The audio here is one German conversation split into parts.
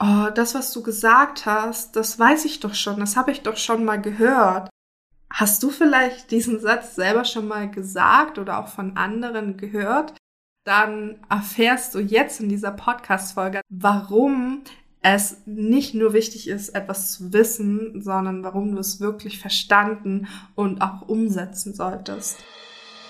oh, das, was du gesagt hast, das weiß ich doch schon, das habe ich doch schon mal gehört. Hast du vielleicht diesen Satz selber schon mal gesagt oder auch von anderen gehört? Dann erfährst du jetzt in dieser Podcast-Folge, warum es nicht nur wichtig ist, etwas zu wissen, sondern warum du es wirklich verstanden und auch umsetzen solltest.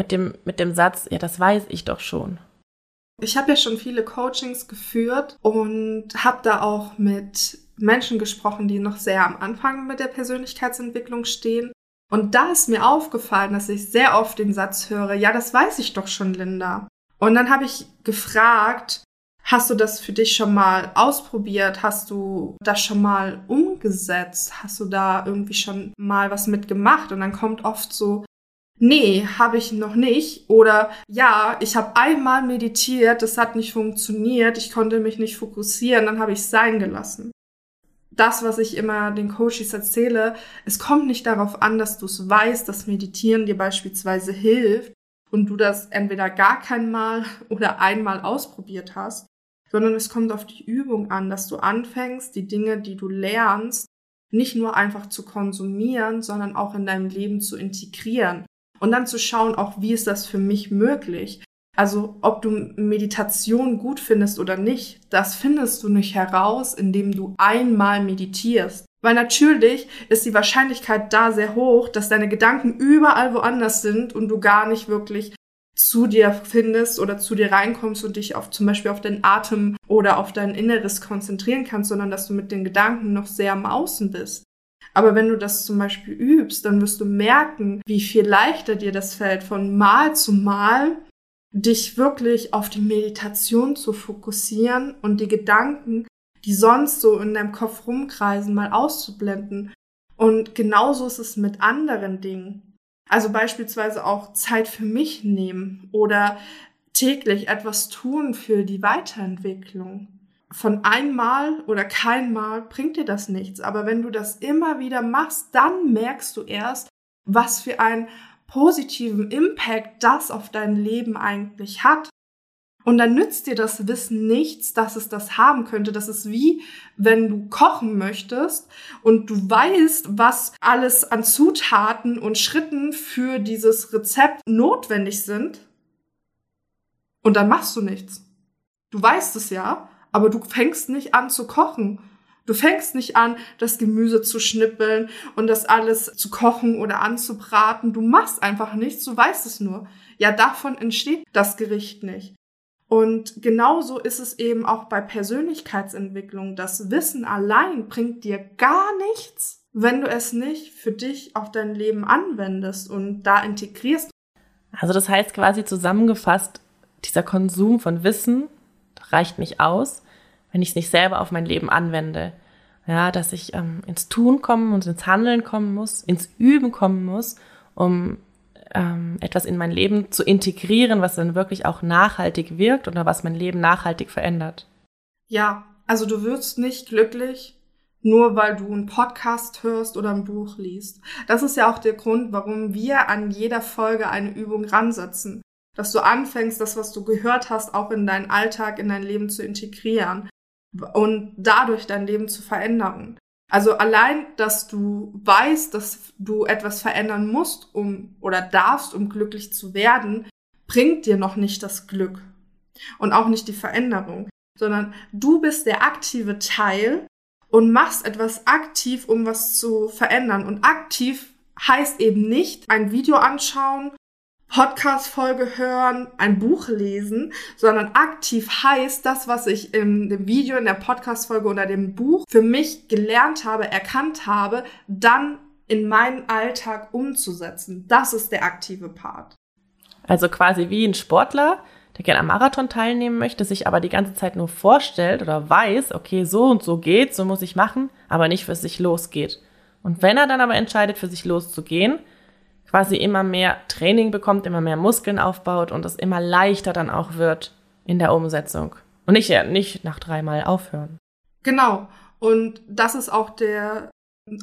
Mit dem, mit dem Satz, ja, das weiß ich doch schon. Ich habe ja schon viele Coachings geführt und habe da auch mit Menschen gesprochen, die noch sehr am Anfang mit der Persönlichkeitsentwicklung stehen. Und da ist mir aufgefallen, dass ich sehr oft den Satz höre, ja, das weiß ich doch schon, Linda. Und dann habe ich gefragt, hast du das für dich schon mal ausprobiert? Hast du das schon mal umgesetzt? Hast du da irgendwie schon mal was mitgemacht? Und dann kommt oft so, nee, habe ich noch nicht. Oder ja, ich habe einmal meditiert, das hat nicht funktioniert, ich konnte mich nicht fokussieren, dann habe ich es sein gelassen. Das, was ich immer den Coaches erzähle, es kommt nicht darauf an, dass du es weißt, dass Meditieren dir beispielsweise hilft und du das entweder gar kein Mal oder einmal ausprobiert hast, sondern es kommt auf die Übung an, dass du anfängst, die Dinge, die du lernst, nicht nur einfach zu konsumieren, sondern auch in deinem Leben zu integrieren. Und dann zu schauen, auch wie ist das für mich möglich? Also ob du Meditation gut findest oder nicht, das findest du nicht heraus, indem du einmal meditierst. Weil natürlich ist die Wahrscheinlichkeit da sehr hoch, dass deine Gedanken überall woanders sind und du gar nicht wirklich zu dir findest oder zu dir reinkommst und dich auf zum Beispiel auf den Atem oder auf dein Inneres konzentrieren kannst, sondern dass du mit den Gedanken noch sehr am Außen bist. Aber wenn du das zum Beispiel übst, dann wirst du merken, wie viel leichter dir das fällt, von Mal zu Mal dich wirklich auf die Meditation zu fokussieren und die Gedanken, die sonst so in deinem Kopf rumkreisen, mal auszublenden. Und genauso ist es mit anderen Dingen. Also beispielsweise auch Zeit für mich nehmen oder täglich etwas tun für die Weiterentwicklung von einmal oder keinmal bringt dir das nichts. Aber wenn du das immer wieder machst, dann merkst du erst, was für einen positiven Impact das auf dein Leben eigentlich hat. Und dann nützt dir das Wissen nichts, dass es das haben könnte. Das ist wie, wenn du kochen möchtest und du weißt, was alles an Zutaten und Schritten für dieses Rezept notwendig sind. Und dann machst du nichts. Du weißt es ja, aber du fängst nicht an zu kochen. Du fängst nicht an, das Gemüse zu schnippeln und das alles zu kochen oder anzubraten. Du machst einfach nichts, du weißt es nur. Ja, davon entsteht das Gericht nicht. Und genauso ist es eben auch bei Persönlichkeitsentwicklung. Das Wissen allein bringt dir gar nichts, wenn du es nicht für dich auf dein Leben anwendest und da integrierst. Also das heißt quasi zusammengefasst, dieser Konsum von Wissen reicht nicht aus, wenn ich es nicht selber auf mein Leben anwende. Ja, dass ich ähm, ins Tun kommen und ins Handeln kommen muss, ins Üben kommen muss, um ähm, etwas in mein Leben zu integrieren, was dann wirklich auch nachhaltig wirkt oder was mein Leben nachhaltig verändert. Ja, also du wirst nicht glücklich, nur weil du einen Podcast hörst oder ein Buch liest. Das ist ja auch der Grund, warum wir an jeder Folge eine Übung ransetzen dass du anfängst, das, was du gehört hast, auch in deinen Alltag, in dein Leben zu integrieren und dadurch dein Leben zu verändern. Also allein, dass du weißt, dass du etwas verändern musst, um oder darfst, um glücklich zu werden, bringt dir noch nicht das Glück und auch nicht die Veränderung, sondern du bist der aktive Teil und machst etwas aktiv, um was zu verändern. Und aktiv heißt eben nicht ein Video anschauen Podcast-Folge hören, ein Buch lesen, sondern aktiv heißt das, was ich in dem Video, in der Podcast-Folge oder dem Buch für mich gelernt habe, erkannt habe, dann in meinen Alltag umzusetzen. Das ist der aktive Part. Also quasi wie ein Sportler, der gerne am Marathon teilnehmen möchte, sich aber die ganze Zeit nur vorstellt oder weiß, okay, so und so geht, so muss ich machen, aber nicht für sich losgeht. Und wenn er dann aber entscheidet, für sich loszugehen, quasi immer mehr Training bekommt, immer mehr Muskeln aufbaut und es immer leichter dann auch wird in der Umsetzung. Und nicht, nicht nach dreimal aufhören. Genau. Und das ist auch der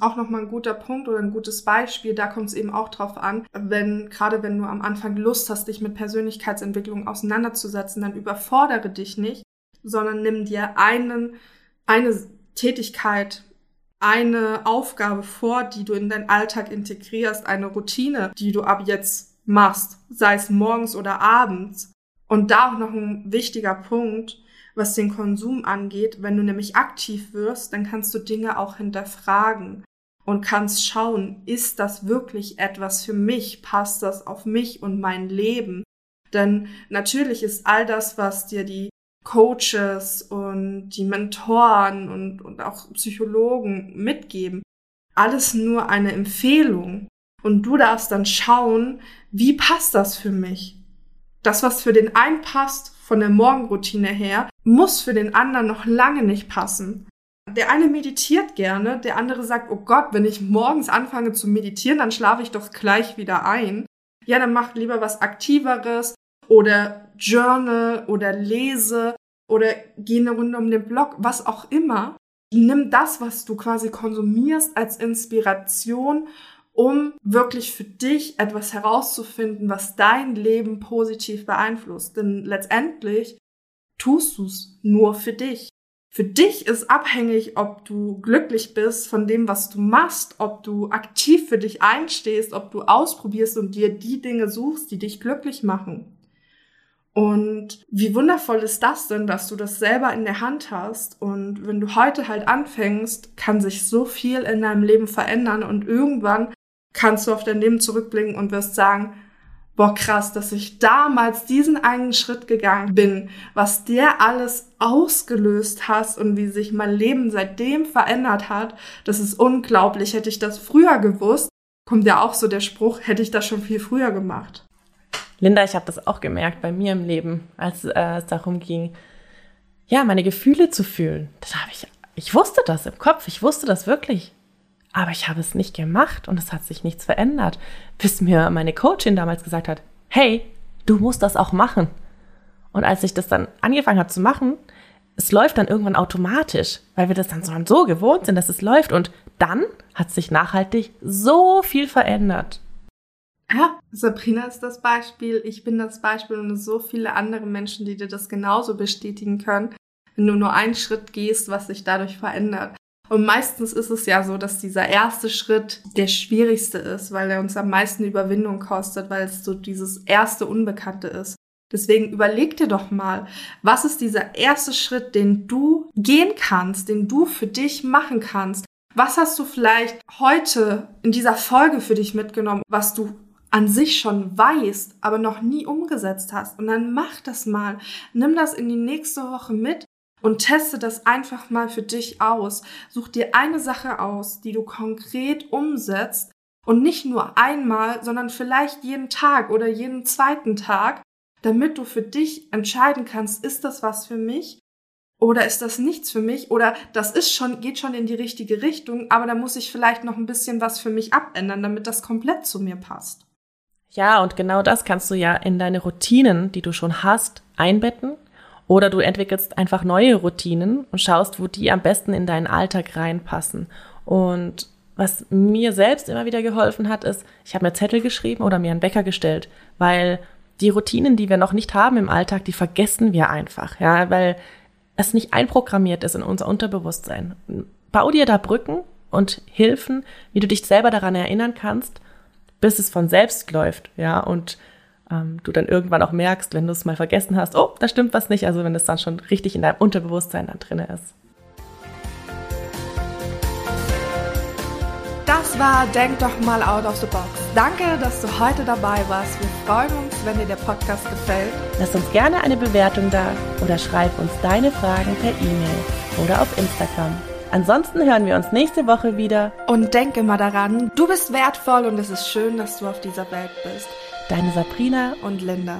auch nochmal ein guter Punkt oder ein gutes Beispiel. Da kommt es eben auch drauf an, wenn, gerade wenn du am Anfang Lust hast, dich mit Persönlichkeitsentwicklung auseinanderzusetzen, dann überfordere dich nicht, sondern nimm dir einen, eine Tätigkeit, eine Aufgabe vor, die du in deinen Alltag integrierst, eine Routine, die du ab jetzt machst, sei es morgens oder abends. Und da auch noch ein wichtiger Punkt, was den Konsum angeht. Wenn du nämlich aktiv wirst, dann kannst du Dinge auch hinterfragen und kannst schauen, ist das wirklich etwas für mich? Passt das auf mich und mein Leben? Denn natürlich ist all das, was dir die Coaches und die Mentoren und, und auch Psychologen mitgeben, alles nur eine Empfehlung. Und du darfst dann schauen, wie passt das für mich? Das, was für den einen passt, von der Morgenroutine her, muss für den anderen noch lange nicht passen. Der eine meditiert gerne, der andere sagt, oh Gott, wenn ich morgens anfange zu meditieren, dann schlafe ich doch gleich wieder ein. Ja, dann mach lieber was Aktiveres oder Journal oder lese oder geh eine Runde um den Block, was auch immer. Nimm das, was du quasi konsumierst, als Inspiration um wirklich für dich etwas herauszufinden, was dein Leben positiv beeinflusst. Denn letztendlich tust du es nur für dich. Für dich ist abhängig, ob du glücklich bist von dem, was du machst, ob du aktiv für dich einstehst, ob du ausprobierst und dir die Dinge suchst, die dich glücklich machen. Und wie wundervoll ist das denn, dass du das selber in der Hand hast? Und wenn du heute halt anfängst, kann sich so viel in deinem Leben verändern und irgendwann kannst du auf dein Leben zurückblicken und wirst sagen, boah, krass, dass ich damals diesen einen Schritt gegangen bin, was der alles ausgelöst hast und wie sich mein Leben seitdem verändert hat, das ist unglaublich. Hätte ich das früher gewusst, kommt ja auch so der Spruch, hätte ich das schon viel früher gemacht. Linda, ich habe das auch gemerkt bei mir im Leben, als äh, es darum ging, ja, meine Gefühle zu fühlen. Das habe ich, ich wusste das im Kopf, ich wusste das wirklich. Aber ich habe es nicht gemacht und es hat sich nichts verändert, bis mir meine Coachin damals gesagt hat, hey, du musst das auch machen. Und als ich das dann angefangen habe zu machen, es läuft dann irgendwann automatisch, weil wir das dann so gewohnt sind, dass es läuft. Und dann hat sich nachhaltig so viel verändert. Ja, Sabrina ist das Beispiel, ich bin das Beispiel und so viele andere Menschen, die dir das genauso bestätigen können, wenn du nur einen Schritt gehst, was sich dadurch verändert. Und meistens ist es ja so, dass dieser erste Schritt der schwierigste ist, weil er uns am meisten Überwindung kostet, weil es so dieses erste Unbekannte ist. Deswegen überleg dir doch mal, was ist dieser erste Schritt, den du gehen kannst, den du für dich machen kannst? Was hast du vielleicht heute in dieser Folge für dich mitgenommen, was du an sich schon weißt, aber noch nie umgesetzt hast? Und dann mach das mal. Nimm das in die nächste Woche mit und teste das einfach mal für dich aus. Such dir eine Sache aus, die du konkret umsetzt und nicht nur einmal, sondern vielleicht jeden Tag oder jeden zweiten Tag, damit du für dich entscheiden kannst, ist das was für mich oder ist das nichts für mich oder das ist schon geht schon in die richtige Richtung, aber da muss ich vielleicht noch ein bisschen was für mich abändern, damit das komplett zu mir passt. Ja, und genau das kannst du ja in deine Routinen, die du schon hast, einbetten oder du entwickelst einfach neue Routinen und schaust, wo die am besten in deinen Alltag reinpassen. Und was mir selbst immer wieder geholfen hat, ist, ich habe mir Zettel geschrieben oder mir einen Wecker gestellt, weil die Routinen, die wir noch nicht haben im Alltag, die vergessen wir einfach, ja, weil es nicht einprogrammiert ist in unser Unterbewusstsein. Bau dir da Brücken und Hilfen, wie du dich selber daran erinnern kannst, bis es von selbst läuft, ja, und ähm, du dann irgendwann auch merkst, wenn du es mal vergessen hast, oh, da stimmt was nicht, also wenn es dann schon richtig in deinem Unterbewusstsein dann drin ist. Das war Denk doch mal out of the box. Danke, dass du heute dabei warst. Wir freuen uns, wenn dir der Podcast gefällt. Lass uns gerne eine Bewertung da oder schreib uns deine Fragen per E-Mail oder auf Instagram. Ansonsten hören wir uns nächste Woche wieder. Und denke mal daran, du bist wertvoll und es ist schön, dass du auf dieser Welt bist. Deine Sabrina und Linda.